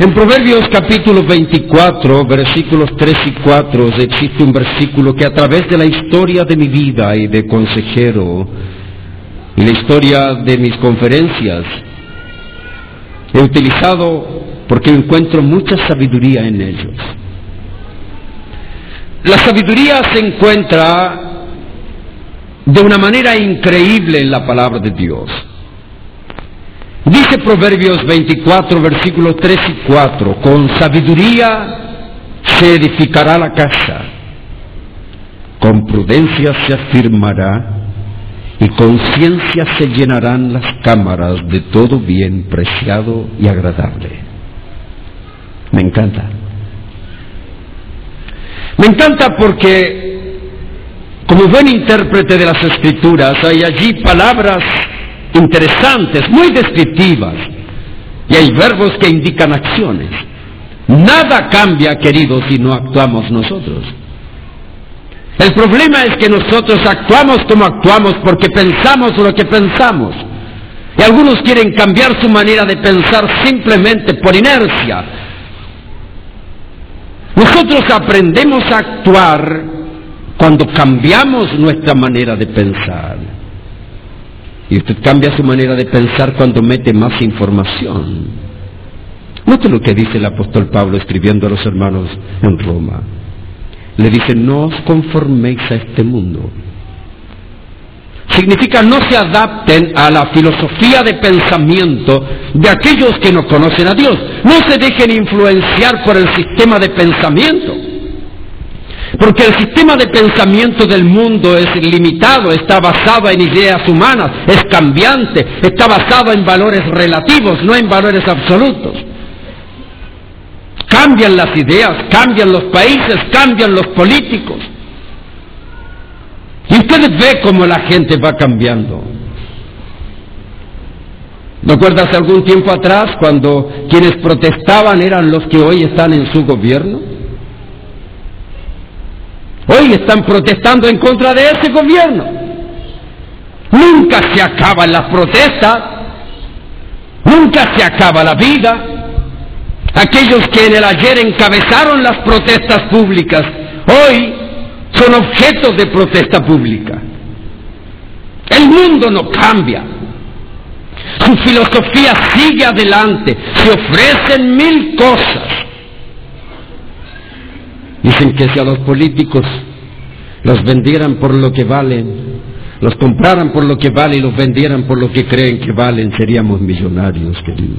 En Proverbios capítulo 24, versículos 3 y 4, existe un versículo que a través de la historia de mi vida y de consejero y la historia de mis conferencias he utilizado porque encuentro mucha sabiduría en ellos. La sabiduría se encuentra de una manera increíble en la palabra de Dios. Dice Proverbios 24, versículos 3 y 4, con sabiduría se edificará la casa, con prudencia se afirmará y con ciencia se llenarán las cámaras de todo bien preciado y agradable. Me encanta. Me encanta porque, como buen intérprete de las escrituras, hay allí palabras interesantes, muy descriptivas, y hay verbos que indican acciones. Nada cambia, queridos, si no actuamos nosotros. El problema es que nosotros actuamos como actuamos porque pensamos lo que pensamos. Y algunos quieren cambiar su manera de pensar simplemente por inercia. Nosotros aprendemos a actuar cuando cambiamos nuestra manera de pensar. Y usted cambia su manera de pensar cuando mete más información. Note lo que dice el apóstol Pablo escribiendo a los hermanos en Roma. Le dice, no os conforméis a este mundo. Significa no se adapten a la filosofía de pensamiento de aquellos que no conocen a Dios. No se dejen influenciar por el sistema de pensamiento. Porque el sistema de pensamiento del mundo es limitado, está basado en ideas humanas, es cambiante, está basado en valores relativos, no en valores absolutos. Cambian las ideas, cambian los países, cambian los políticos. Y ustedes ve cómo la gente va cambiando. ¿Recuerdas algún tiempo atrás cuando quienes protestaban eran los que hoy están en su gobierno? Hoy están protestando en contra de ese gobierno. Nunca se acaban las protestas, nunca se acaba la vida. Aquellos que en el ayer encabezaron las protestas públicas, hoy son objetos de protesta pública. El mundo no cambia. Su filosofía sigue adelante. Se ofrecen mil cosas. Dicen que si a los políticos los vendieran por lo que valen, los compraran por lo que valen y los vendieran por lo que creen que valen, seríamos millonarios, queridos.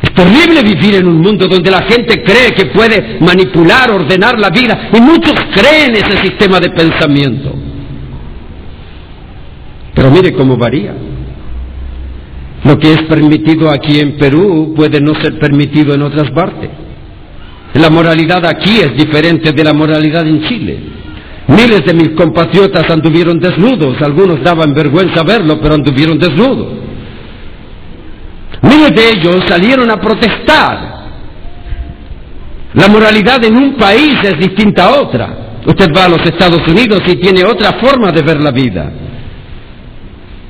Es terrible vivir en un mundo donde la gente cree que puede manipular, ordenar la vida, y muchos creen ese sistema de pensamiento. Pero mire cómo varía. Lo que es permitido aquí en Perú puede no ser permitido en otras partes. La moralidad aquí es diferente de la moralidad en Chile. Miles de mis compatriotas anduvieron desnudos, algunos daban vergüenza verlo, pero anduvieron desnudos. Miles de ellos salieron a protestar. La moralidad en un país es distinta a otra. Usted va a los Estados Unidos y tiene otra forma de ver la vida.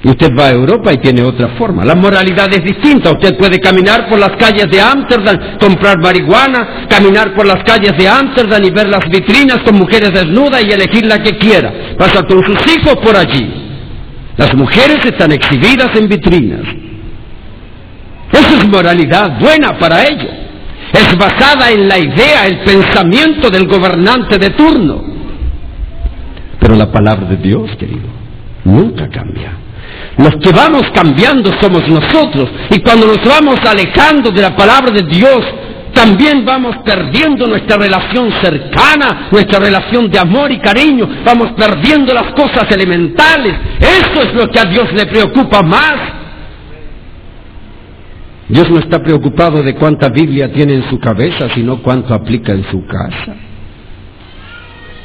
Usted va a Europa y tiene otra forma. La moralidad es distinta. Usted puede caminar por las calles de Ámsterdam, comprar marihuana, caminar por las calles de Ámsterdam y ver las vitrinas con mujeres desnudas y elegir la que quiera. Pasa con sus hijos por allí. Las mujeres están exhibidas en vitrinas. Esa es moralidad buena para ellos. Es basada en la idea, el pensamiento del gobernante de turno. Pero la palabra de Dios, querido, nunca cambia. Los que vamos cambiando somos nosotros. Y cuando nos vamos alejando de la palabra de Dios, también vamos perdiendo nuestra relación cercana, nuestra relación de amor y cariño. Vamos perdiendo las cosas elementales. Eso es lo que a Dios le preocupa más. Dios no está preocupado de cuánta Biblia tiene en su cabeza, sino cuánto aplica en su casa.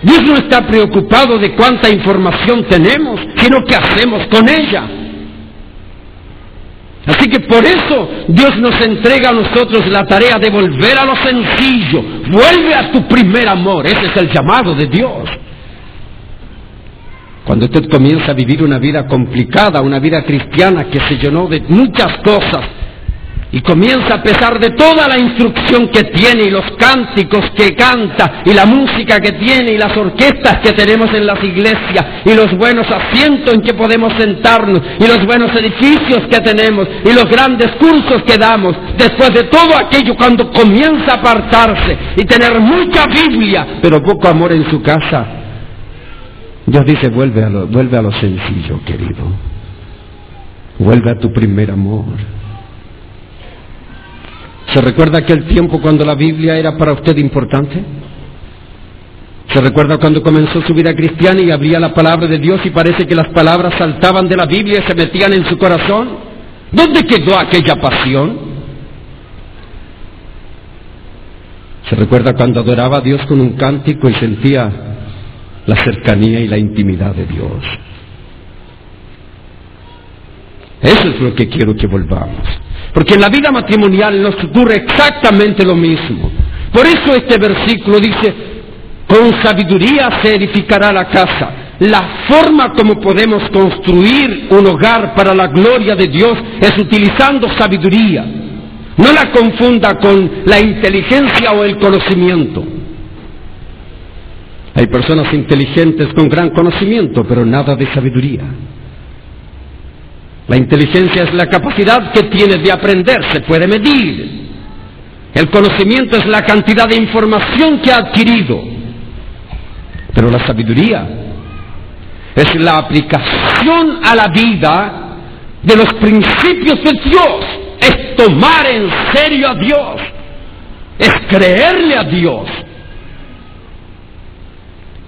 Dios no está preocupado de cuánta información tenemos, sino qué hacemos con ella. Así que por eso Dios nos entrega a nosotros la tarea de volver a lo sencillo. Vuelve a tu primer amor. Ese es el llamado de Dios. Cuando usted comienza a vivir una vida complicada, una vida cristiana que se llenó de muchas cosas, y comienza a pesar de toda la instrucción que tiene y los cánticos que canta y la música que tiene y las orquestas que tenemos en las iglesias y los buenos asientos en que podemos sentarnos y los buenos edificios que tenemos y los grandes cursos que damos. Después de todo aquello, cuando comienza a apartarse y tener mucha Biblia, pero poco amor en su casa, Dios dice, vuelve a lo, vuelve a lo sencillo, querido. Vuelve a tu primer amor. ¿Se recuerda aquel tiempo cuando la Biblia era para usted importante? ¿Se recuerda cuando comenzó su vida cristiana y abría la palabra de Dios y parece que las palabras saltaban de la Biblia y se metían en su corazón? ¿Dónde quedó aquella pasión? ¿Se recuerda cuando adoraba a Dios con un cántico y sentía la cercanía y la intimidad de Dios? Eso es lo que quiero que volvamos. Porque en la vida matrimonial nos ocurre exactamente lo mismo. Por eso este versículo dice, con sabiduría se edificará la casa. La forma como podemos construir un hogar para la gloria de Dios es utilizando sabiduría. No la confunda con la inteligencia o el conocimiento. Hay personas inteligentes con gran conocimiento, pero nada de sabiduría. La inteligencia es la capacidad que tienes de aprender, se puede medir. El conocimiento es la cantidad de información que ha adquirido. Pero la sabiduría es la aplicación a la vida de los principios de Dios. Es tomar en serio a Dios. Es creerle a Dios.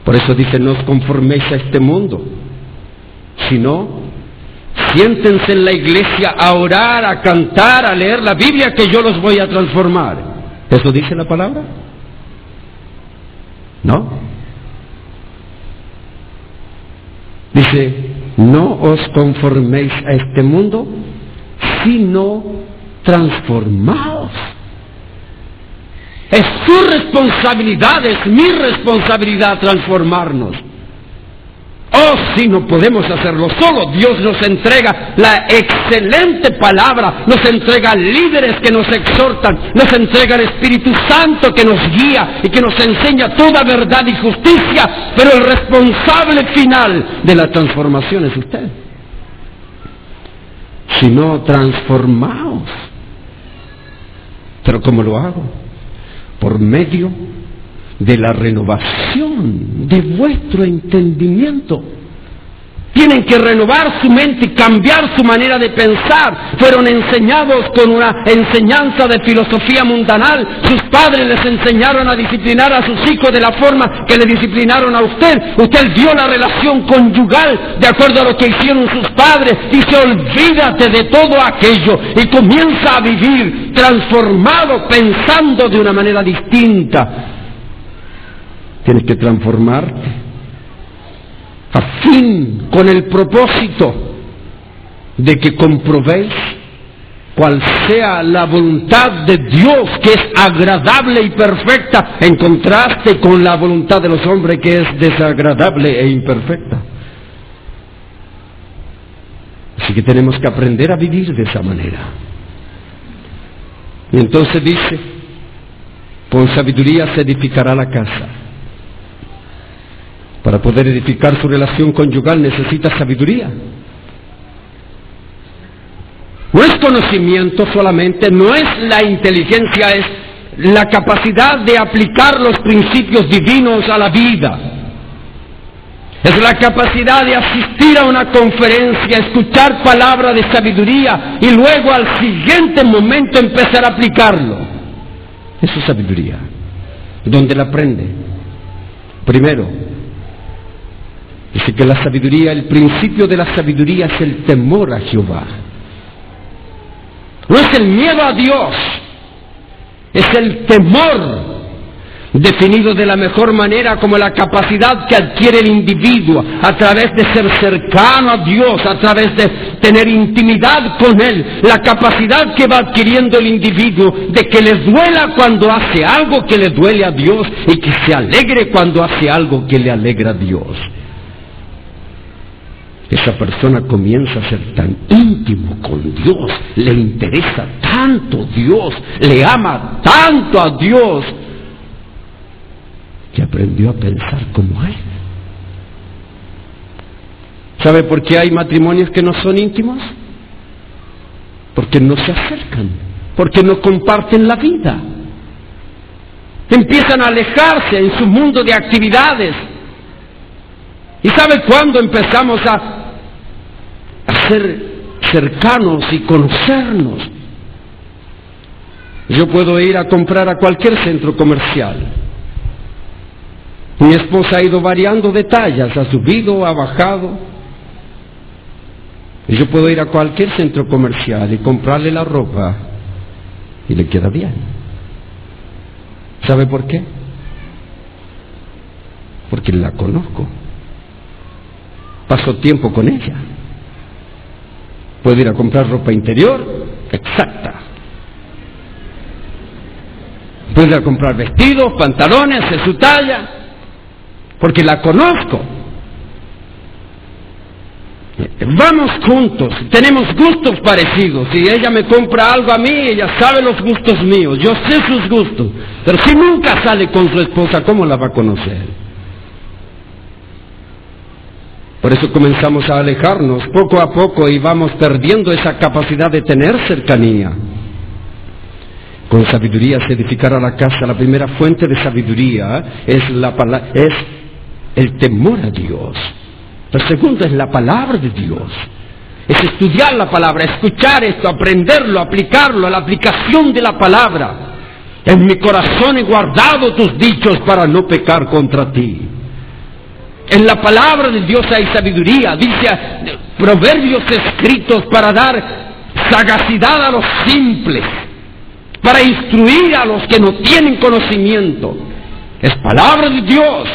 Por eso dice, no os conforméis a este mundo, sino Siéntense en la iglesia a orar, a cantar, a leer la Biblia que yo los voy a transformar. ¿Eso dice la palabra? ¿No? Dice, no os conforméis a este mundo, sino transformaos. Es su responsabilidad, es mi responsabilidad transformarnos. Oh, si no podemos hacerlo solo, Dios nos entrega la excelente palabra, nos entrega líderes que nos exhortan, nos entrega el Espíritu Santo que nos guía y que nos enseña toda verdad y justicia, pero el responsable final de la transformación es usted. Si no, transformaos. Pero ¿cómo lo hago? Por medio de la renovación de vuestro entendimiento. Tienen que renovar su mente y cambiar su manera de pensar. Fueron enseñados con una enseñanza de filosofía mundanal. Sus padres les enseñaron a disciplinar a sus hijos de la forma que le disciplinaron a usted. Usted vio la relación conyugal de acuerdo a lo que hicieron sus padres. Dice, olvídate de todo aquello y comienza a vivir transformado, pensando de una manera distinta. Tienes que transformarte a fin con el propósito de que comprobéis cuál sea la voluntad de Dios que es agradable y perfecta en contraste con la voluntad de los hombres que es desagradable e imperfecta. Así que tenemos que aprender a vivir de esa manera. Y entonces dice, con sabiduría se edificará la casa. Para poder edificar su relación conyugal necesita sabiduría. No es conocimiento solamente, no es la inteligencia, es la capacidad de aplicar los principios divinos a la vida. Es la capacidad de asistir a una conferencia, escuchar palabra de sabiduría y luego al siguiente momento empezar a aplicarlo. Eso es sabiduría. ¿Dónde la aprende? Primero, Dice que la sabiduría, el principio de la sabiduría es el temor a Jehová. No es el miedo a Dios, es el temor definido de la mejor manera como la capacidad que adquiere el individuo a través de ser cercano a Dios, a través de tener intimidad con Él, la capacidad que va adquiriendo el individuo de que le duela cuando hace algo que le duele a Dios y que se alegre cuando hace algo que le alegra a Dios esa persona comienza a ser tan íntimo con Dios, le interesa tanto Dios, le ama tanto a Dios, que aprendió a pensar como Él. ¿Sabe por qué hay matrimonios que no son íntimos? Porque no se acercan, porque no comparten la vida. Empiezan a alejarse en su mundo de actividades. ¿Y sabe cuándo empezamos a, a ser cercanos y conocernos? Yo puedo ir a comprar a cualquier centro comercial. Mi esposa ha ido variando de tallas, ha subido, ha bajado. Yo puedo ir a cualquier centro comercial y comprarle la ropa y le queda bien. ¿Sabe por qué? Porque la conozco. Paso tiempo con ella. Puedo ir a comprar ropa interior exacta. Puedo ir a comprar vestidos, pantalones de su talla, porque la conozco. Vamos juntos, tenemos gustos parecidos. Si ella me compra algo a mí, ella sabe los gustos míos, yo sé sus gustos. Pero si nunca sale con su esposa, ¿cómo la va a conocer? Por eso comenzamos a alejarnos poco a poco y vamos perdiendo esa capacidad de tener cercanía. Con sabiduría se edificará la casa. La primera fuente de sabiduría es, la, es el temor a Dios. La segunda es la palabra de Dios. Es estudiar la palabra, escuchar esto, aprenderlo, aplicarlo, la aplicación de la palabra. En mi corazón he guardado tus dichos para no pecar contra ti. En la palabra de Dios hay sabiduría, dice proverbios escritos para dar sagacidad a los simples, para instruir a los que no tienen conocimiento. Es palabra de Dios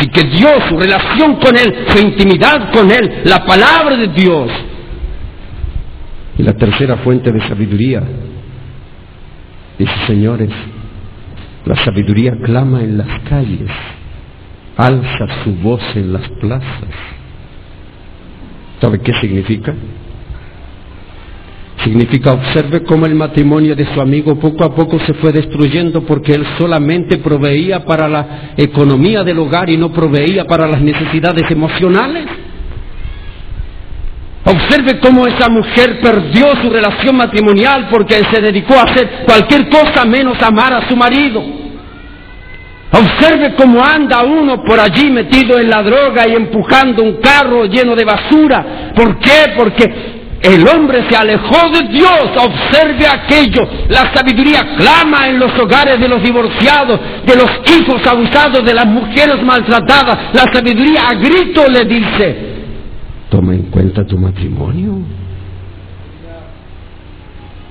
y que Dios, su relación con Él, su intimidad con Él, la palabra de Dios. Y la tercera fuente de sabiduría, dice señores, la sabiduría clama en las calles, alza su voz en las plazas. ¿Sabe qué significa? Significa observe cómo el matrimonio de su amigo poco a poco se fue destruyendo porque él solamente proveía para la economía del hogar y no proveía para las necesidades emocionales. Observe cómo esa mujer perdió su relación matrimonial porque se dedicó a hacer cualquier cosa menos amar a su marido. Observe cómo anda uno por allí metido en la droga y empujando un carro lleno de basura. ¿Por qué? Porque el hombre se alejó de Dios, observe aquello. La sabiduría clama en los hogares de los divorciados, de los hijos abusados, de las mujeres maltratadas. La sabiduría a grito le dice, toma en cuenta tu matrimonio.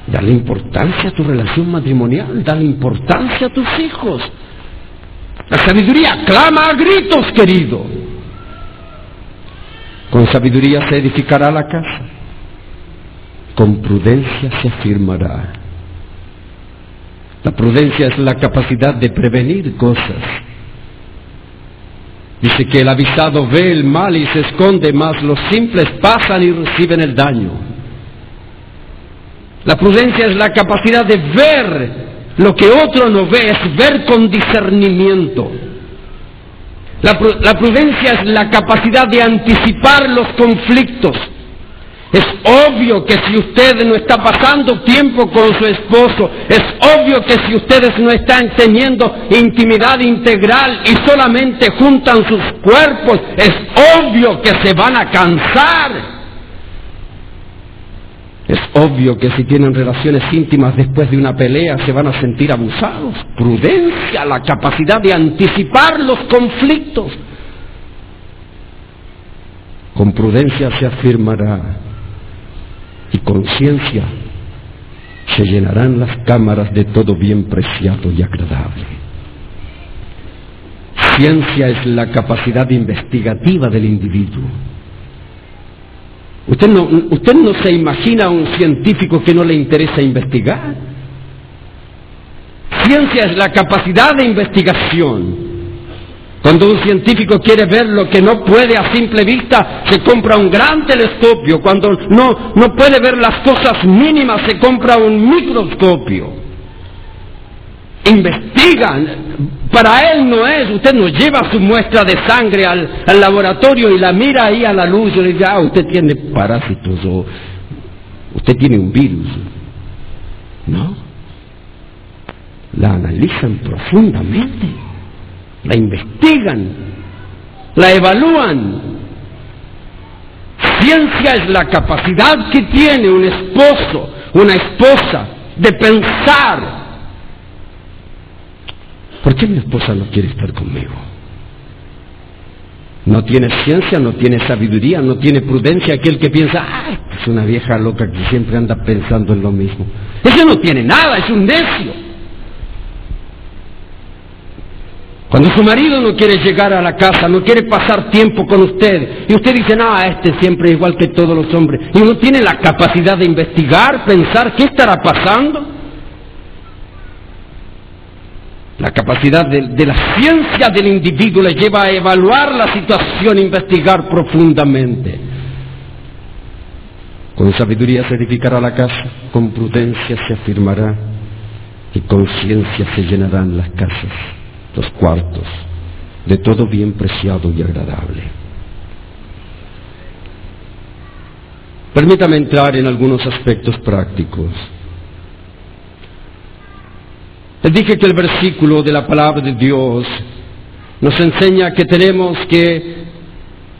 Dale importancia a tu relación matrimonial, dale importancia a tus hijos. La sabiduría clama a gritos, querido. Con sabiduría se edificará la casa con prudencia se afirmará. La prudencia es la capacidad de prevenir cosas. Dice que el avisado ve el mal y se esconde, más los simples pasan y reciben el daño. La prudencia es la capacidad de ver lo que otro no ve, es ver con discernimiento. La, prudencia es la capacidad de anticipar los conflictos es obvio que si usted no está pasando tiempo con su esposo, es obvio que si ustedes no están teniendo intimidad integral y solamente juntan sus cuerpos, es obvio que se van a cansar. Obvio que si tienen relaciones íntimas después de una pelea se van a sentir abusados. Prudencia, la capacidad de anticipar los conflictos. Con prudencia se afirmará y conciencia se llenarán las cámaras de todo bien preciado y agradable. Ciencia es la capacidad investigativa del individuo. Usted no, usted no se imagina a un científico que no le interesa investigar. Ciencia es la capacidad de investigación Cuando un científico quiere ver lo que no puede a simple vista, se compra un gran telescopio. Cuando no, no puede ver las cosas mínimas, se compra un microscopio. Investigan. Para él no es, usted no lleva su muestra de sangre al, laboratorio y la mira ahí a la luz y le dice, ah, usted tiene parásitos o usted tiene un virus. No. La analizan profundamente la investigan, la evalúan. Ciencia es la capacidad que tiene un esposo, una esposa, de pensar. ¿Por qué mi esposa no quiere estar conmigo? No tiene ciencia, no tiene sabiduría, no tiene prudencia aquel que piensa, ay, es una vieja loca que siempre anda pensando en lo mismo. Ese no tiene nada, es un necio. Cuando su marido no quiere llegar a la casa, no quiere pasar tiempo con usted, y usted dice, no, este siempre es igual que todos los hombres, y uno tiene la capacidad de investigar, pensar qué estará pasando, la capacidad de, la ciencia del individuo le lleva a evaluar la situación, investigar profundamente. Con sabiduría se edificará la casa, con prudencia se afirmará y con ciencia se llenarán las casas los cuartos, de todo bien preciado y agradable. Permítame entrar en algunos aspectos prácticos. Les dije que el versículo de la palabra de Dios nos enseña que tenemos que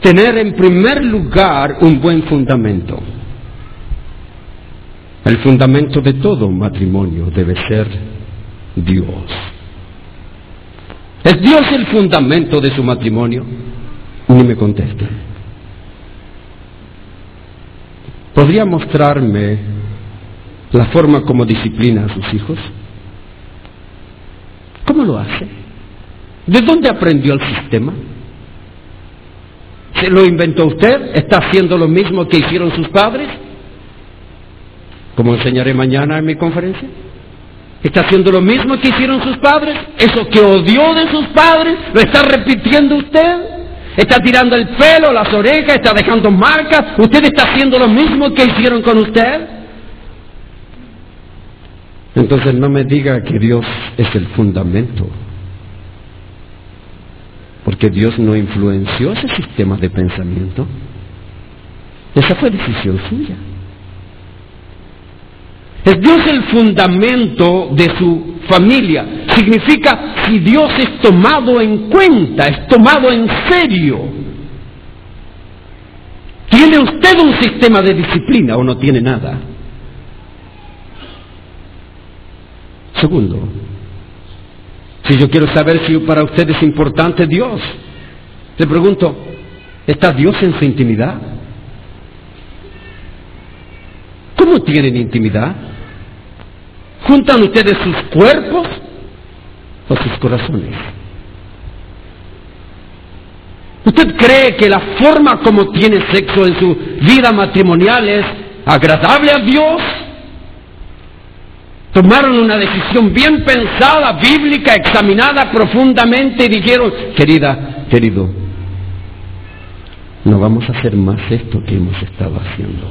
tener en primer lugar un buen fundamento. El fundamento de todo matrimonio debe ser Dios. ¿Es Dios el fundamento de su matrimonio? Ni me contesta. ¿Podría mostrarme la forma como disciplina a sus hijos? ¿Cómo lo hace? ¿De dónde aprendió el sistema? ¿Se lo inventó usted? ¿Está haciendo lo mismo que hicieron sus padres? Como enseñaré mañana en mi conferencia. ¿Está haciendo lo mismo que hicieron sus padres? ¿Eso que odió de sus padres? ¿Lo está repitiendo usted? ¿Está tirando el pelo, las orejas, está dejando marcas? ¿Usted está haciendo lo mismo que hicieron con usted? Entonces no me diga que Dios es el fundamento. Porque Dios no influenció ese sistema de pensamiento. Esa fue decisión suya. Es Dios el fundamento de su familia. Significa si Dios es tomado en cuenta, es tomado en serio. ¿Tiene usted un sistema de disciplina o no tiene nada? Segundo, si yo quiero saber si para usted es importante Dios, le pregunto, ¿está Dios en su intimidad? ¿Cómo tienen intimidad? ¿Juntan ustedes sus cuerpos o sus corazones? ¿Usted cree que la forma como tiene sexo en su vida matrimonial es agradable a Dios? Tomaron una decisión bien pensada, bíblica, examinada profundamente y dijeron, querida, querido, no vamos a hacer más esto que hemos estado haciendo.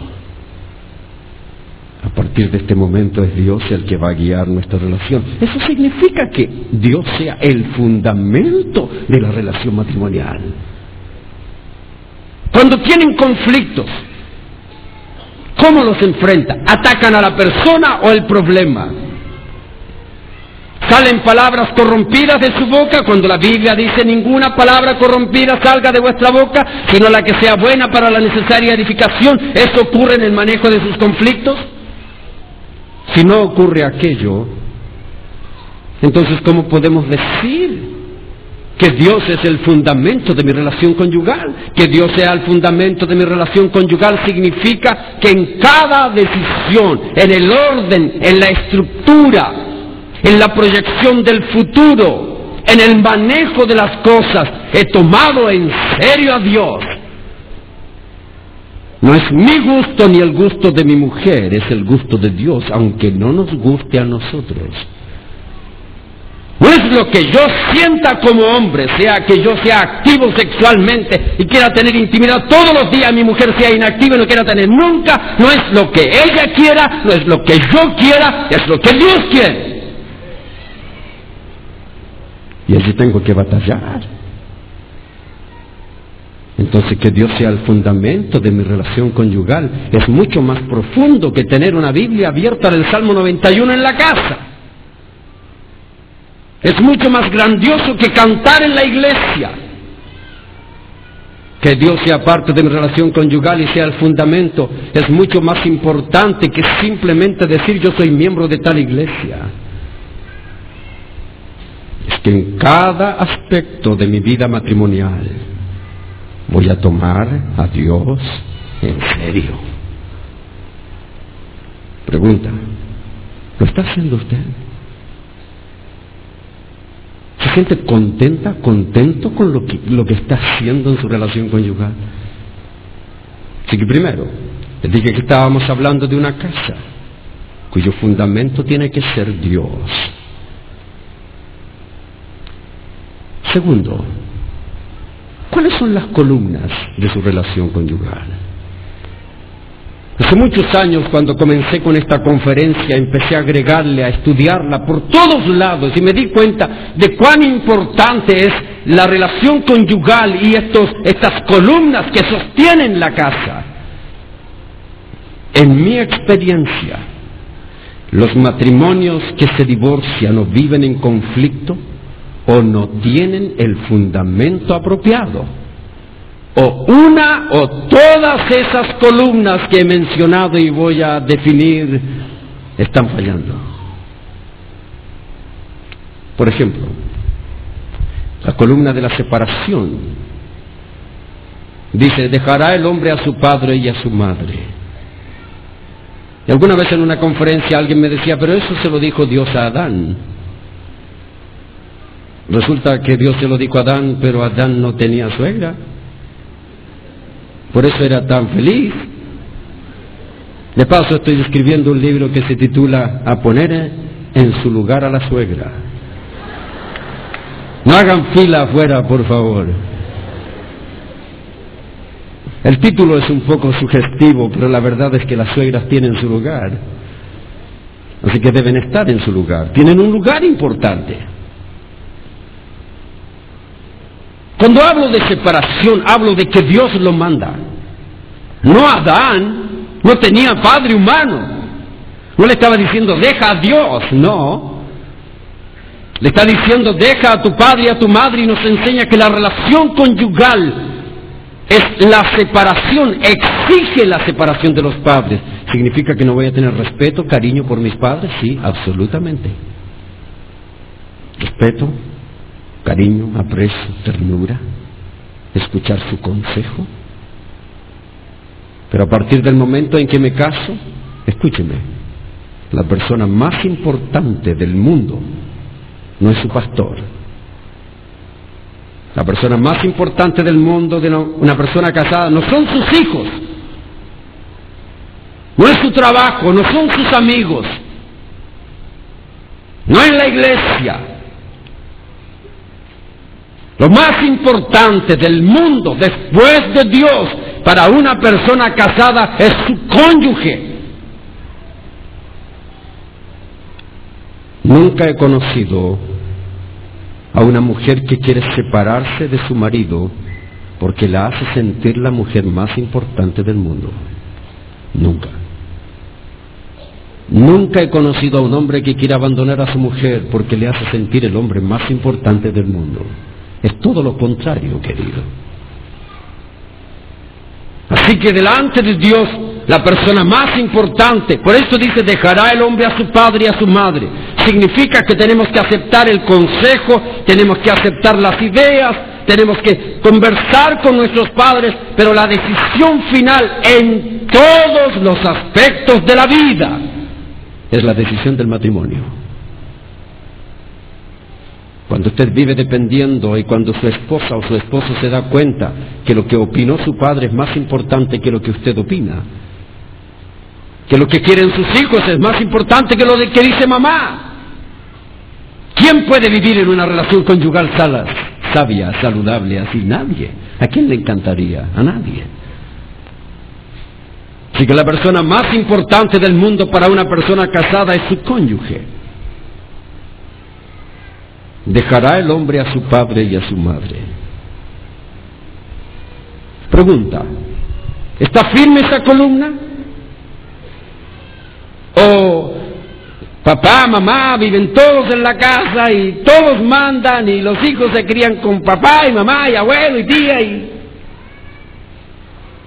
A partir de este momento es Dios el que va a guiar nuestra relación. Eso significa que Dios sea el fundamento de la relación matrimonial. Cuando tienen conflictos, ¿cómo los enfrenta? ¿Atacan a la persona o el problema? ¿Salen palabras corrompidas de su boca cuando la Biblia dice ninguna palabra corrompida salga de vuestra boca, sino la que sea buena para la necesaria edificación? ¿Eso ocurre en el manejo de sus conflictos? Si no ocurre aquello, entonces ¿cómo podemos decir que Dios es el fundamento de mi relación conyugal? Que Dios sea el fundamento de mi relación conyugal significa que en cada decisión, en el orden, en la estructura, en la proyección del futuro, en el manejo de las cosas, he tomado en serio a Dios no es mi gusto ni el gusto de mi mujer, es el gusto de Dios, aunque no nos guste a nosotros. No es lo que yo sienta como hombre, sea que yo sea activo sexualmente y quiera tener intimidad todos los días, mi mujer sea inactiva y no quiera tener nunca, no es lo que ella quiera, no es lo que yo quiera, es lo que Dios quiere. Y allí tengo que batallar. Entonces que Dios sea el fundamento de mi relación conyugal es mucho más profundo que tener una Biblia abierta del Salmo 91 en la casa. Es mucho más grandioso que cantar en la iglesia. Que Dios sea parte de mi relación conyugal y sea el fundamento es mucho más importante que simplemente decir yo soy miembro de tal iglesia. Es que en cada aspecto de mi vida matrimonial voy a tomar a Dios en serio. Pregunta, ¿lo está haciendo usted? ¿Se siente contenta, contento con lo que, lo que está haciendo en su relación conyugal? Así que primero, les dije que estábamos hablando de una casa cuyo fundamento tiene que ser Dios. Segundo, ¿cuáles son las columnas de su relación conyugal? Hace muchos años, cuando comencé con esta conferencia, empecé a agregarle, a estudiarla por todos lados y me di cuenta de cuán importante es la relación conyugal y estos, estas columnas que sostienen la casa. En mi experiencia, los matrimonios que se divorcian o viven en conflicto o no tienen el fundamento apropiado o una o todas esas columnas que he mencionado y voy a definir están fallando. Por ejemplo, la columna de la separación dice, dejará el hombre a su padre y a su madre. Y alguna vez en una conferencia alguien me decía, pero eso se lo dijo Dios a Adán. Resulta que Dios se lo dijo a Adán, pero Adán no tenía suegra. Por eso era tan feliz. De paso estoy escribiendo un libro que se titula A poner en su lugar a la suegra. No hagan fila afuera, por favor. El título es un poco sugestivo, pero la verdad es que las suegras tienen su lugar. Así que deben estar en su lugar. Tienen un lugar importante. Cuando hablo de separación, hablo de que Dios lo manda. No Adán, no tenía padre humano. No le estaba diciendo, deja a Dios, no. Le está diciendo, deja a tu padre y a tu madre y nos enseña que la relación conyugal es la separación, exige la separación de los padres. ¿Significa que no voy a tener respeto, cariño por mis padres? Sí, absolutamente. Respeto, cariño, aprecio, ternura, escuchar su consejo. Pero a partir del momento en que me caso, escúcheme, la persona más importante del mundo no es su pastor. La persona más importante del mundo de una persona casada no son sus hijos, no es su trabajo, no son sus amigos, no es la iglesia, lo más importante del mundo después de Dios para una persona casada es su cónyuge. Nunca he conocido a una mujer que quiere separarse de su marido porque la hace sentir la mujer más importante del mundo. Nunca. Nunca he conocido a un hombre que quiera abandonar a su mujer porque le hace sentir el hombre más importante del mundo. Es todo lo contrario, querido. Así que delante de Dios, la persona más importante, por eso dice, dejará el hombre a su padre y a su madre. Significa que tenemos que aceptar el consejo, tenemos que aceptar las ideas, tenemos que conversar con nuestros padres, pero la decisión final en todos los aspectos de la vida es la decisión del matrimonio. Cuando usted vive dependiendo y cuando su esposa o su esposo se da cuenta que lo que opinó su padre es más importante que lo que usted opina, que lo que quieren sus hijos es más importante que lo que dice mamá, ¿Quién puede vivir en una relación conyugal salas, sabia, saludable, así? Nadie. ¿A quién le encantaría? A nadie. Así que la persona más importante del mundo para una persona casada es su cónyuge. Dejará el hombre a su padre y a su madre. Pregunta, ¿está firme esa columna? ¿O papá, mamá viven todos en la casa y todos mandan y los hijos se crían con papá y mamá y abuelo y tía y,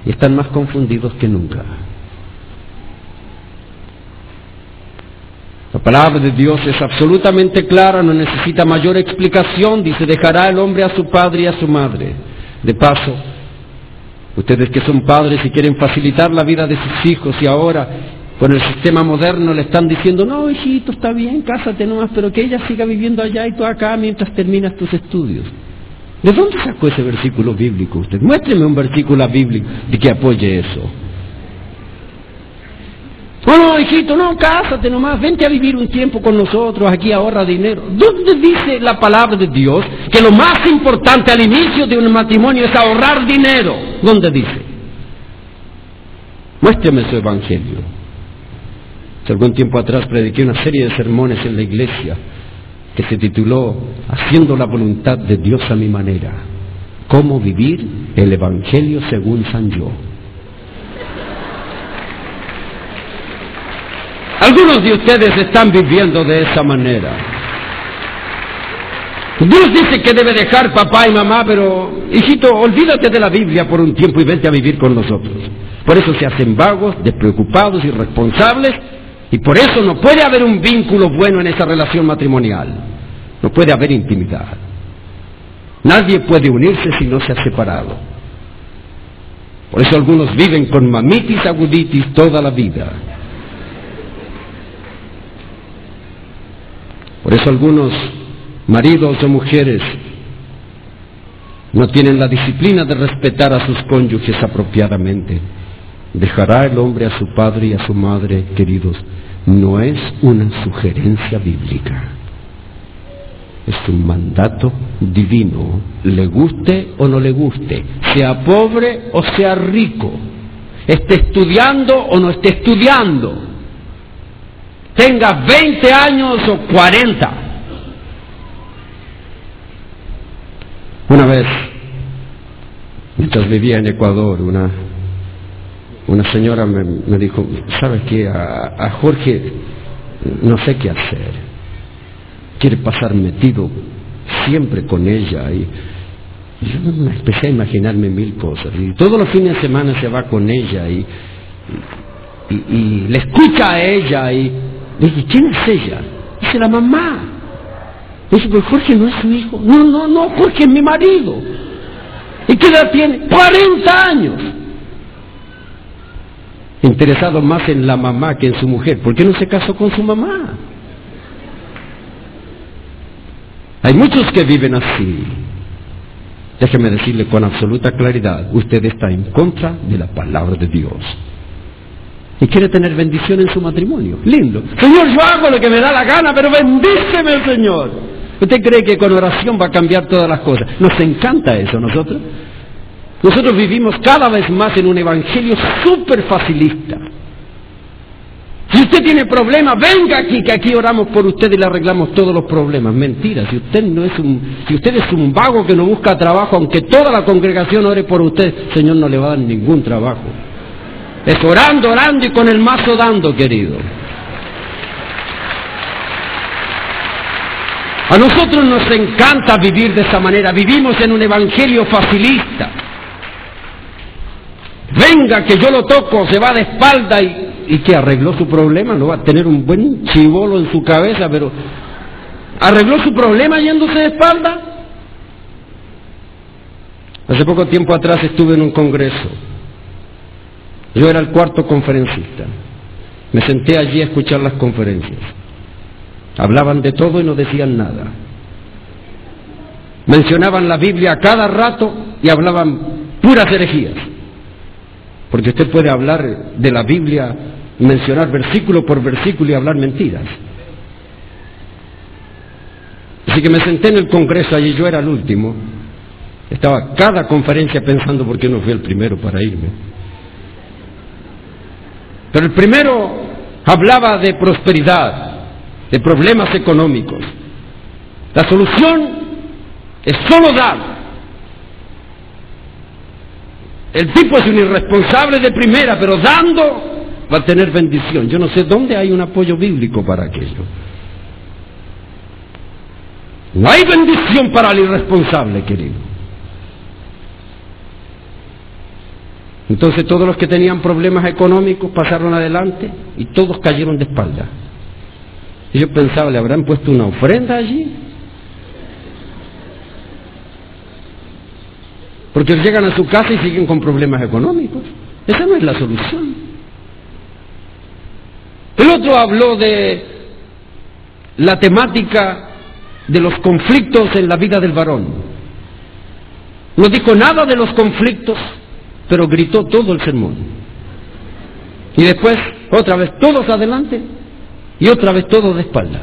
y están más confundidos que nunca? La palabra de Dios es absolutamente clara, no necesita mayor explicación. Dice, dejará el hombre a su padre y a su madre. De paso, ustedes que son padres y quieren facilitar la vida de sus hijos y ahora con el sistema moderno le están diciendo, no, hijito, está bien, cásate nomás, pero que ella siga viviendo allá y tú acá mientras terminas tus estudios. ¿De dónde sacó ese versículo bíblico usted? Muéstreme un versículo bíblico de que apoye eso. No, hijito, no, cásate nomás, vente a vivir un tiempo con nosotros, aquí ahorra dinero. ¿Dónde dice la palabra de Dios que lo más importante al inicio de un matrimonio es ahorrar dinero? ¿Dónde dice? Muéstrame su evangelio. Hace algún tiempo atrás prediqué una serie de sermones en la iglesia que se tituló Haciendo la voluntad de Dios a mi manera. Cómo vivir el evangelio según San Yo. Algunos de ustedes están viviendo de esa manera. Dios dice que debe dejar papá y mamá, pero hijito, olvídate de la Biblia por un tiempo y vente a vivir con nosotros. Por eso se hacen vagos, despreocupados, irresponsables, y por eso no puede haber un vínculo bueno en esa relación matrimonial. No puede haber intimidad. Nadie puede unirse si no se ha separado. Por eso algunos viven con mamitis aguditis toda la vida. Por eso algunos maridos o mujeres no tienen la disciplina de respetar a sus cónyuges apropiadamente. Dejará el hombre a su padre y a su madre, queridos. No es una sugerencia bíblica. Es un mandato divino, le guste o no le guste, sea pobre o sea rico, esté estudiando o no esté estudiando tenga 20 años o 40. Una vez, mientras vivía en Ecuador, una, una señora me, dijo, ¿sabes qué? A, Jorge no sé qué hacer. Quiere pasar metido siempre con ella y yo me empecé a imaginarme mil cosas. Y todos los fines de semana se va con ella y, y, le escucha a ella y Dice, ¿quién es ella? Dice, la mamá. Dice, pero Jorge no es su hijo. No, no, no, Jorge es mi marido. ¿Y qué edad tiene? 40 años. Interesado más en la mamá que en su mujer. ¿Por qué no se casó con su mamá? Hay muchos que viven así. Déjeme decirle con absoluta claridad, usted está en contra de la palabra de Dios y quiere tener bendición en su matrimonio. Lindo. Señor, yo hago lo que me da la gana, pero bendíceme, Señor. ¿Usted cree que con oración va a cambiar todas las cosas? Nos encanta eso, nosotros. Nosotros vivimos cada vez más en un evangelio súper facilista. Si usted tiene problemas, venga aquí, que aquí oramos por usted y le arreglamos todos los problemas. Mentira, si usted no es un, si usted es un vago que no busca trabajo, aunque toda la congregación ore por usted, Señor no le va a dar ningún trabajo. Es orando, orando y con el mazo dando, querido. A nosotros nos encanta vivir de esa manera. Vivimos en un evangelio facilista. Venga, que yo lo toco, se va de espalda y, y que arregló su problema. No va a tener un buen chivolo en su cabeza, pero arregló su problema yéndose de espalda. Hace poco tiempo atrás estuve en un congreso yo era el cuarto conferencista. Me senté allí a escuchar las conferencias. Hablaban de todo y no decían nada. Mencionaban la Biblia a cada rato y hablaban puras herejías. Porque usted puede hablar de la Biblia, mencionar versículo por versículo y hablar mentiras. Así que me senté en el Congreso, allí yo era el último. Estaba cada conferencia pensando por qué no fui el primero para irme. Pero el primero hablaba de prosperidad, de problemas económicos. La solución es solo dar. El tipo es un irresponsable de primera, pero dando va a tener bendición. Yo no sé dónde hay un apoyo bíblico para aquello. No hay bendición para el irresponsable, querido. Entonces todos los que tenían problemas económicos pasaron adelante y todos cayeron de espalda. Y yo pensaba, ¿le habrán puesto una ofrenda allí? Porque llegan a su casa y siguen con problemas económicos. Esa no es la solución. El otro habló de la temática de los conflictos en la vida del varón. No dijo nada de los conflictos, pero gritó todo el sermón. Y después, otra vez, todos adelante y otra vez todos de espalda.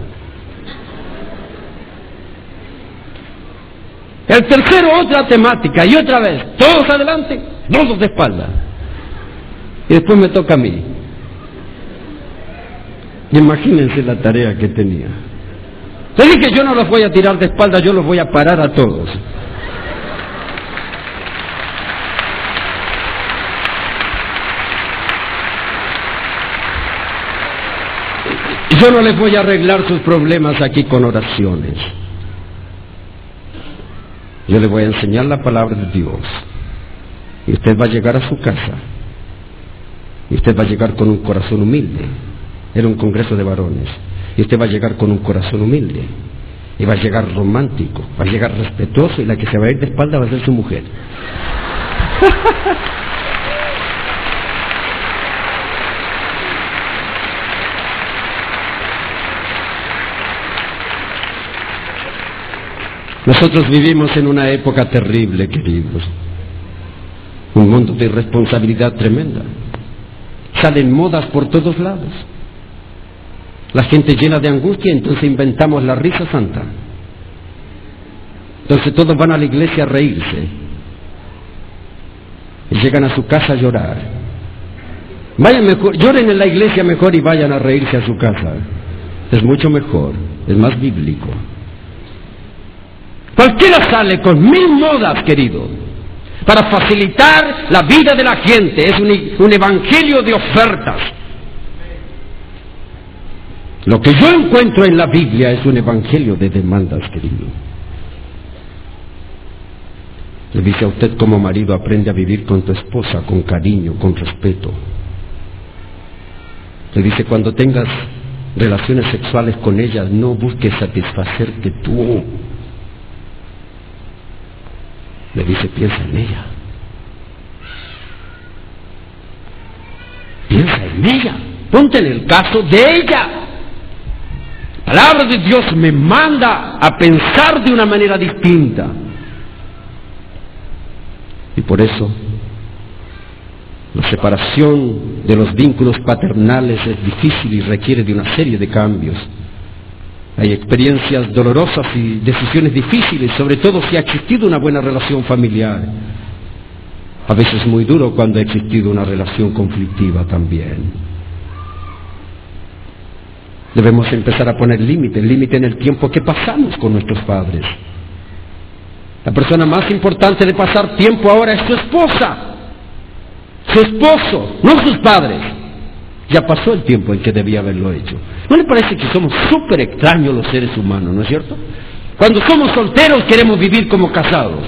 El tercero, otra temática y otra vez, todos adelante, todos de espalda. Y después me toca a mí. Imagínense la tarea que tenía. Le dije, yo no los voy a tirar de espalda, yo los voy a parar a todos. Yo no les voy a arreglar sus problemas aquí con oraciones. Yo les voy a enseñar la palabra de Dios. Y usted va a llegar a su casa. Y usted va a llegar con un corazón humilde. Era un congreso de varones. Y usted va a llegar con un corazón humilde. Y va a llegar romántico, va a llegar respetuoso y la que se va a ir de espalda va a ser su mujer. Nosotros vivimos en una época terrible, queridos. Un mundo de irresponsabilidad tremenda. Salen modas por todos lados. La gente llena de angustia, entonces inventamos la risa santa. Entonces todos van a la iglesia a reírse. Y llegan a su casa a llorar. Vayan mejor, lloren en la iglesia mejor y vayan a reírse a su casa. Es mucho mejor, es más bíblico. Cualquiera sale con mil modas, querido, para facilitar la vida de la gente. Es un, evangelio de ofertas. Lo que yo encuentro en la Biblia es un evangelio de demandas, querido. Le dice a usted como marido, aprende a vivir con tu esposa con cariño, con respeto. Le dice, cuando tengas relaciones sexuales con ella, no busques satisfacerte tú. Le dice, piensa en ella. Piensa en ella. Ponte en el caso de ella palabra de Dios me manda a pensar de una manera distinta. Y por eso la separación de los vínculos paternales es difícil y requiere de una serie de cambios. Hay experiencias dolorosas y decisiones difíciles, sobre todo si ha existido una buena relación familiar. A veces muy duro cuando ha existido una relación conflictiva también. Debemos empezar a poner límite, límite en el tiempo que pasamos con nuestros padres. La persona más importante de pasar tiempo ahora es su esposa, su esposo, no sus padres. Ya pasó el tiempo en que debía haberlo hecho. ¿No le parece que somos súper extraños los seres humanos, no es cierto? Cuando somos solteros queremos vivir como casados.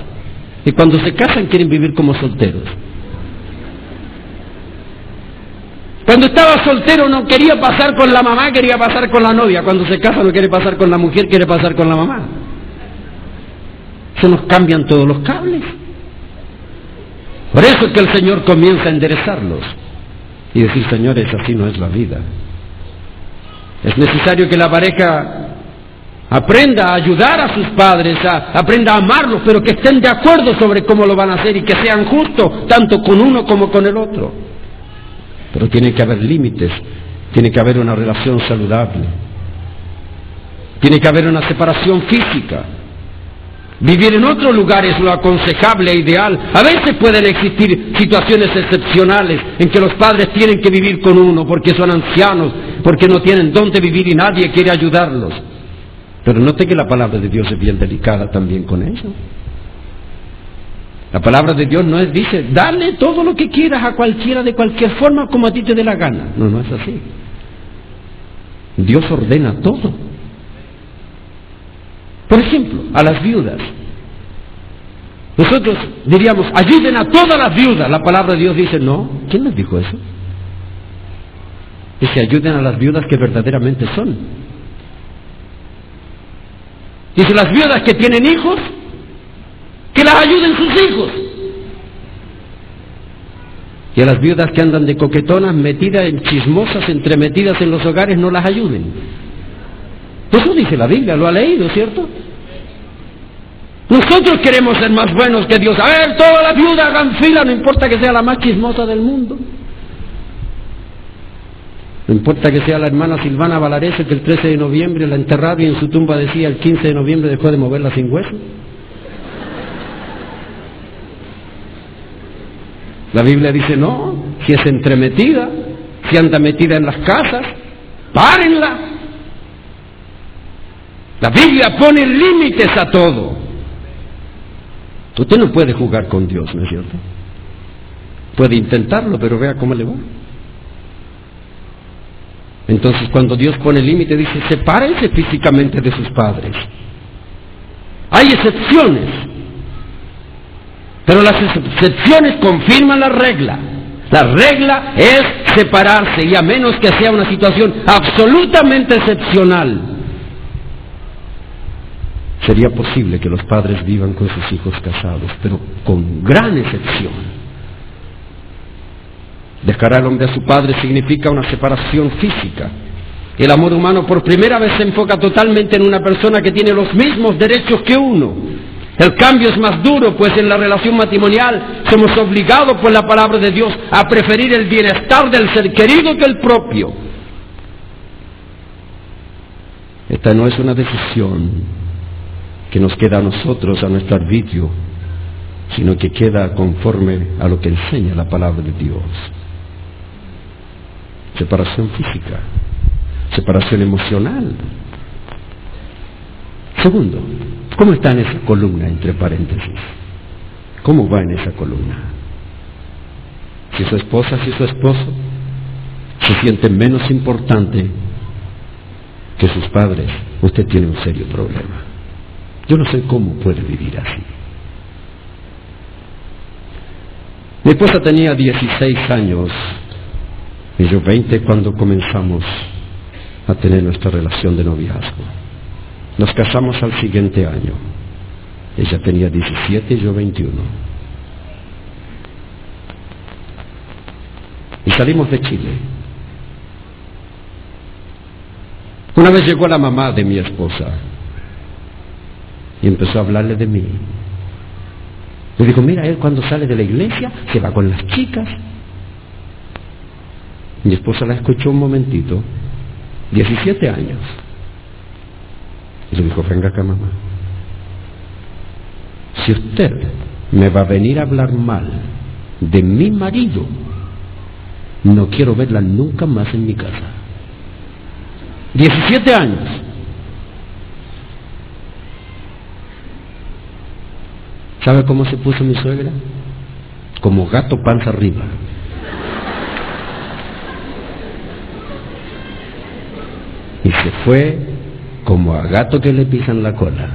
Y cuando se casan quieren vivir como solteros. Cuando estaba soltero no quería pasar con la mamá, quería pasar con la novia. Cuando se casa no quiere pasar con la mujer, quiere pasar con la mamá. Se nos cambian todos los cables. Por eso es que el Señor comienza a enderezarlos y decir, señores, así no es la vida. Es necesario que la pareja aprenda a ayudar a sus padres, aprenda a amarlos, pero que estén de acuerdo sobre cómo lo van a hacer y que sean justos tanto con uno como con el otro. Pero tiene que haber límites, tiene que haber una relación saludable. Tiene que haber una separación física. Vivir en otro lugar es lo aconsejable e ideal. A veces pueden existir situaciones excepcionales en que los padres tienen que vivir con uno porque son ancianos, porque no tienen dónde vivir y nadie quiere ayudarlos. Pero note que la palabra de Dios es bien delicada también con eso. La palabra de Dios no es, dice, dale todo lo que quieras a cualquiera de cualquier forma como a ti te dé la gana. No, no es así. Dios ordena todo. Por ejemplo, a las viudas. Nosotros diríamos, ayuden a todas las viudas. La palabra de Dios dice, no. ¿Quién les dijo eso? Dice, ayuden a las viudas que verdaderamente son. Dice, las viudas que tienen hijos, que las ayuden sus hijos. Y a las viudas que andan de coquetonas, metidas en chismosas, entremetidas en los hogares, no las ayuden. Eso dice la Biblia, lo ha leído, ¿cierto? Nosotros queremos ser más buenos que Dios. A ver, todas las viudas hagan fila, no importa que sea la más chismosa del mundo. No importa que sea la hermana Silvana Valarese que el 13 de noviembre la enterraba y en su tumba decía el 15 de noviembre después de moverla sin hueso. La Biblia dice, no, si es entremetida, si anda metida en las casas, párenla. La Biblia pone límites a todo. Usted no puede jugar con Dios, ¿no es cierto? Puede intentarlo, pero vea cómo le va. Entonces cuando Dios pone límite dice, sepárense físicamente de sus padres. Hay excepciones, pero las excepciones confirman la regla. La regla es separarse y a menos que sea una situación absolutamente excepcional, sería posible que los padres vivan con sus hijos casados, pero con gran excepción. Dejar al hombre a su padre significa una separación física. El amor humano por primera vez se enfoca totalmente en una persona que tiene los mismos derechos que uno. El cambio es más duro, pues en la relación matrimonial somos obligados por la palabra de Dios a preferir el bienestar del ser querido que el propio. Esta no es una decisión que nos queda a nosotros, a nuestro arbitrio, sino que queda conforme a lo que enseña la palabra de Dios. Separación física, separación emocional. Segundo, ¿cómo está en esa columna entre paréntesis? ¿Cómo va en esa columna? Si su esposa, si su esposo se siente menos importante que sus padres, usted tiene un serio problema. Yo no sé cómo puede vivir así. Mi esposa tenía 16 años y yo 20 cuando comenzamos a tener nuestra relación de noviazgo. Nos casamos al siguiente año. Ella tenía 17 y yo 21. Y salimos de Chile. Una vez llegó la mamá de mi esposa y empezó a hablarle de mí. Le dijo, mira, él cuando sale de la iglesia se va con las chicas. Mi esposa la escuchó un momentito, 17 años. Y le dijo, venga acá mamá. Si usted me va a venir a hablar mal de mi marido, no quiero verla nunca más en mi casa. 17 años. ¿Sabe cómo se puso mi suegra? Como gato panza arriba. Y se fue como a gato que le pisan la cola.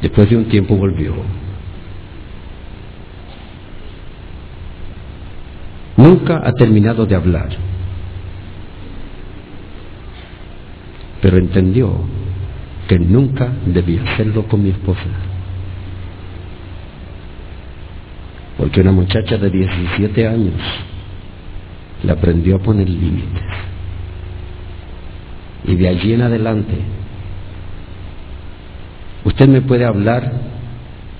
Después de un tiempo volvió. Nunca ha terminado de hablar. Pero entendió que nunca debía hacerlo con mi esposa. Porque una muchacha de 17 años le aprendió a poner límites. Y de allí en adelante, usted me puede hablar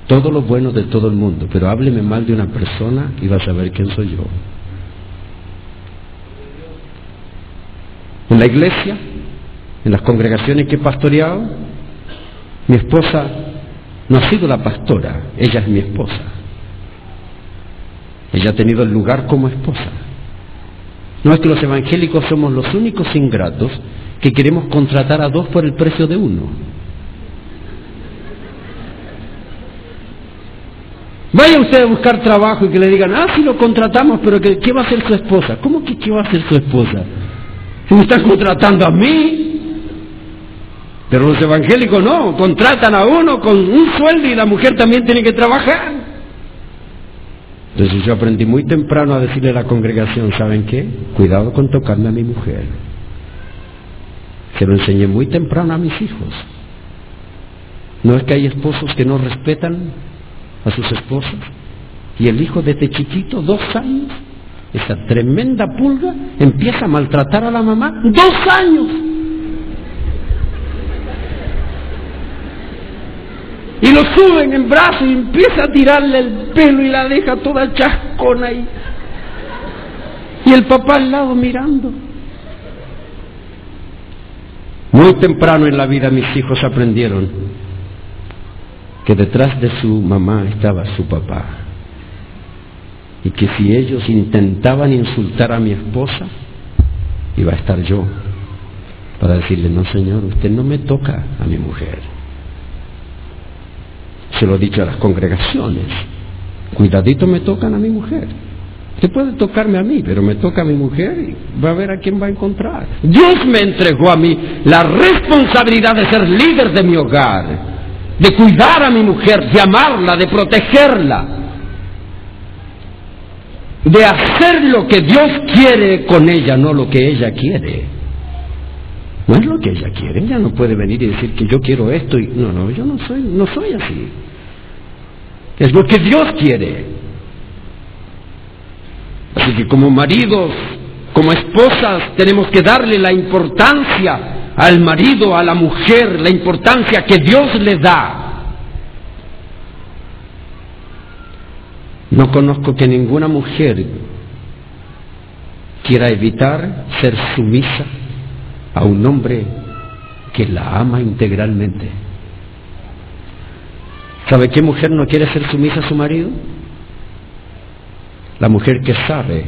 todo lo bueno de todo el mundo, pero hábleme mal de una persona y va a saber quién soy yo. En la iglesia, en las congregaciones que he pastoreado, mi esposa no ha sido la pastora, ella es mi esposa. Ella ha tenido el lugar como esposa. No es que los evangélicos somos los únicos ingratos que queremos contratar a dos por el precio de uno. Vaya usted a buscar trabajo y que le digan, ah, sí lo contratamos, pero ¿qué, va a hacer su esposa? ¿Cómo que qué va a hacer su esposa? Me están contratando a mí. Pero los evangélicos no, contratan a uno con un sueldo y la mujer también tiene que trabajar. Entonces yo aprendí muy temprano a decirle a la congregación, ¿saben qué? Cuidado con tocarme a mi mujer. Se lo enseñé muy temprano a mis hijos. ¿No es que hay esposos que no respetan a sus esposas? Y el hijo desde chiquito, dos años, esa tremenda pulga, empieza a maltratar a la mamá. ¡Dos años! Y lo suben en brazos y empieza a tirarle el pelo y la deja toda chascona ahí. Y el papá al lado mirando. Muy temprano en la vida mis hijos aprendieron que detrás de su mamá estaba su papá. Y que si ellos intentaban insultar a mi esposa, iba a estar yo para decirle, no señor, usted no me toca a mi mujer. Se lo he dicho a las congregaciones, cuidadito me tocan a mi mujer. Usted puede tocarme a mí, pero me toca a mi mujer y va a ver a quién va a encontrar. Dios me entregó a mí la responsabilidad de ser líder de mi hogar, de cuidar a mi mujer, de amarla, de protegerla, de hacer lo que Dios quiere con ella, no lo que ella quiere. No es lo que ella quiere, ella no puede venir y decir que yo quiero esto y no, no, yo no soy, no soy así. Es lo que Dios quiere. Así que como maridos, como esposas, tenemos que darle la importancia al marido, a la mujer, la importancia que Dios le da. No conozco que ninguna mujer quiera evitar ser sumisa a un hombre que la ama integralmente. ¿Sabe qué mujer no quiere ser sumisa a su marido? La mujer que sabe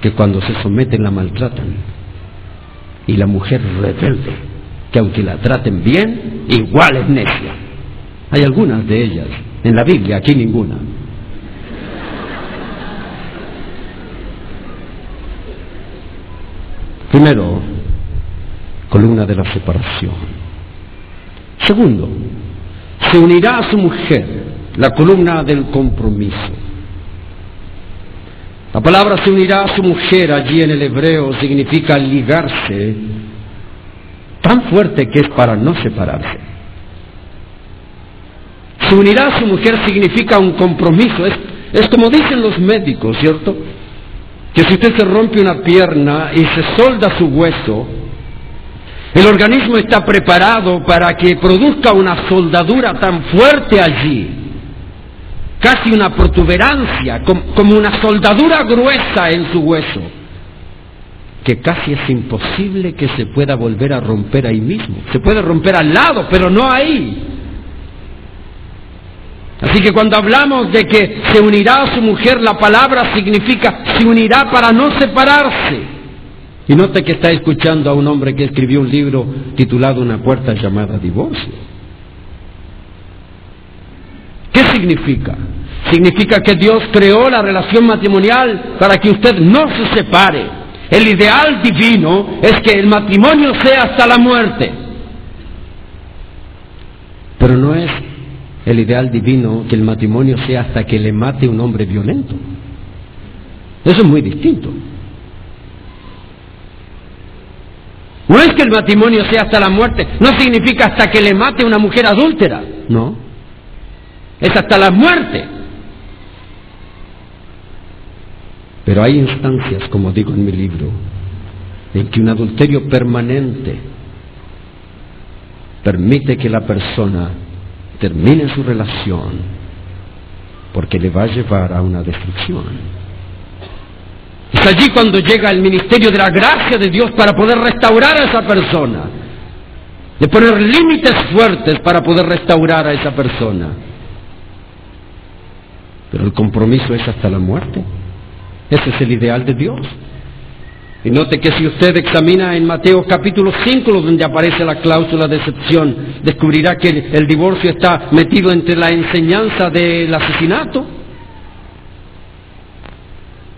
que cuando se someten la maltratan. Y la mujer rebelde, que aunque la traten bien, igual es necia. Hay algunas de ellas, en la Biblia, aquí ninguna. Primero, columna de la separación. Segundo, se unirá a su mujer, la columna del compromiso. La palabra se unirá a su mujer allí en el hebreo significa ligarse tan fuerte que es para no separarse. Se unirá a su mujer significa un compromiso, es, es como dicen los médicos, ¿cierto? Que si usted se rompe una pierna y se solda su hueso, el organismo está preparado para que produzca una soldadura tan fuerte allí casi una protuberancia, como una soldadura gruesa en su hueso, que casi es imposible que se pueda volver a romper ahí mismo. Se puede romper al lado, pero no ahí. Así que cuando hablamos de que se unirá a su mujer, la palabra significa se unirá para no separarse. Y note que está escuchando a un hombre que escribió un libro titulado Una puerta llamada divorcio. ¿Qué significa? Significa que Dios creó la relación matrimonial para que usted no se separe. El ideal divino es que el matrimonio sea hasta la muerte. Pero no es el ideal divino que el matrimonio sea hasta que le mate un hombre violento. Eso es muy distinto. No es que el matrimonio sea hasta la muerte, no significa hasta que le mate una mujer adúltera, no es hasta la muerte. Pero hay instancias, como digo en mi libro, en que un adulterio permanente permite que la persona termine su relación porque le va a llevar a una destrucción. Es allí cuando llega el ministerio de la gracia de Dios para poder restaurar a esa persona. De poner límites fuertes para poder restaurar a esa persona. Pero el compromiso es hasta la muerte. Ese es el ideal de Dios. Y note que si usted examina en Mateo capítulo 5, donde aparece la cláusula de excepción, descubrirá que el divorcio está metido entre la enseñanza del asesinato.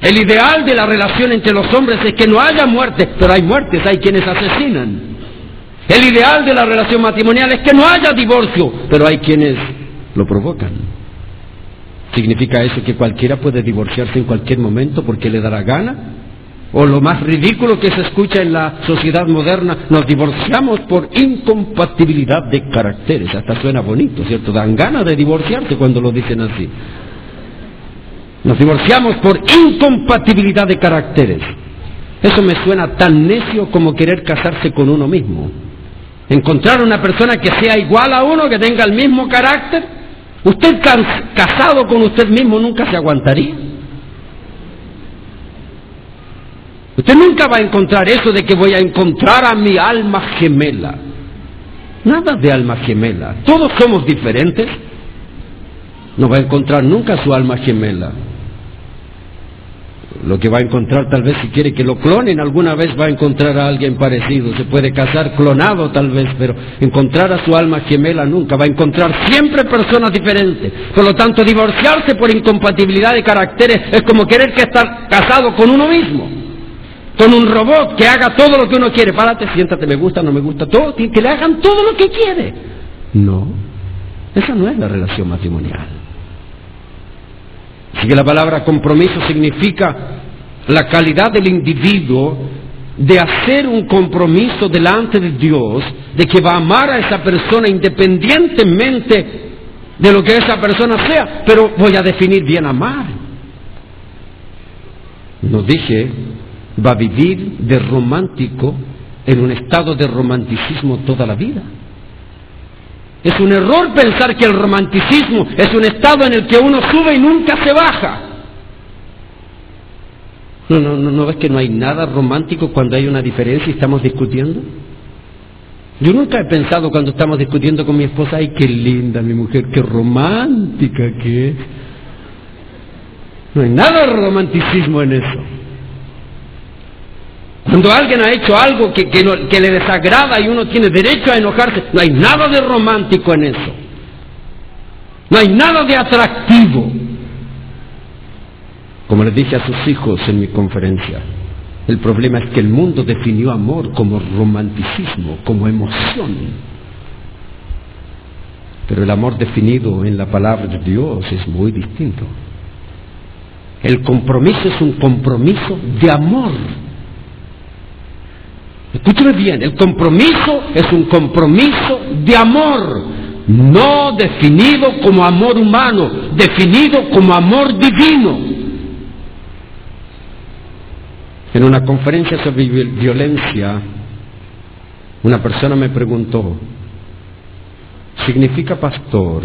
El ideal de la relación entre los hombres es que no haya muertes, pero hay muertes, hay quienes asesinan. El ideal de la relación matrimonial es que no haya divorcio, pero hay quienes lo provocan. ¿Significa eso que cualquiera puede divorciarse en cualquier momento porque le dará gana? O lo más ridículo que se escucha en la sociedad moderna, nos divorciamos por incompatibilidad de caracteres. Hasta suena bonito, ¿cierto? Dan ganas de divorciarse cuando lo dicen así. Nos divorciamos por incompatibilidad de caracteres. Eso me suena tan necio como querer casarse con uno mismo. Encontrar una persona que sea igual a uno, que tenga el mismo carácter. Usted casado con usted mismo nunca se aguantaría. Usted nunca va a encontrar eso de que voy a encontrar a mi alma gemela. Nada de alma gemela. Todos somos diferentes. No va a encontrar nunca su alma gemela. Lo que va a encontrar tal vez si quiere que lo clonen, alguna vez va a encontrar a alguien parecido. Se puede casar clonado tal vez, pero encontrar a su alma gemela nunca. Va a encontrar siempre personas diferentes. Por lo tanto, divorciarse por incompatibilidad de caracteres es como querer que estar casado con uno mismo con un robot que haga todo lo que uno quiere. Párate, siéntate, me gusta, no me gusta, todo, que le hagan todo lo que quiere. No, esa no es la relación matrimonial. Así que la palabra compromiso significa la calidad del individuo de hacer un compromiso delante de Dios, de que va a amar a esa persona independientemente de lo que esa persona sea, pero voy a definir bien amar. No dije va a vivir de romántico en un estado de romanticismo toda la vida. Es un error pensar que el romanticismo es un estado en el que uno sube y nunca se baja. No, no, no, ¿no ves que no hay nada romántico cuando hay una diferencia y estamos discutiendo? Yo nunca he pensado cuando estamos discutiendo con mi esposa, ay, qué linda mi mujer, qué romántica que es. No hay nada de romanticismo en eso. Cuando alguien ha hecho algo que, le desagrada y uno tiene derecho a enojarse, no hay nada de romántico en eso. No hay nada de atractivo. Como les dije a sus hijos en mi conferencia, el problema es que el mundo definió amor como romanticismo, como emoción. Pero el amor definido en la palabra de Dios es muy distinto. El compromiso es un compromiso de amor Escúcheme bien, el compromiso es un compromiso de amor, no definido como amor humano, definido como amor divino. En una conferencia sobre violencia, una persona me preguntó, ¿significa pastor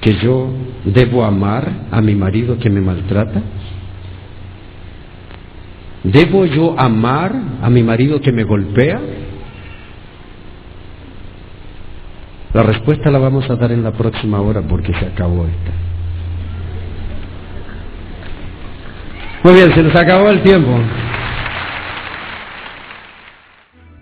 que yo debo amar a mi marido que me maltrata? ¿Debo yo amar a mi marido que me golpea? La respuesta la vamos a dar en la próxima hora porque se acabó esta. Muy bien, se nos acabó el tiempo.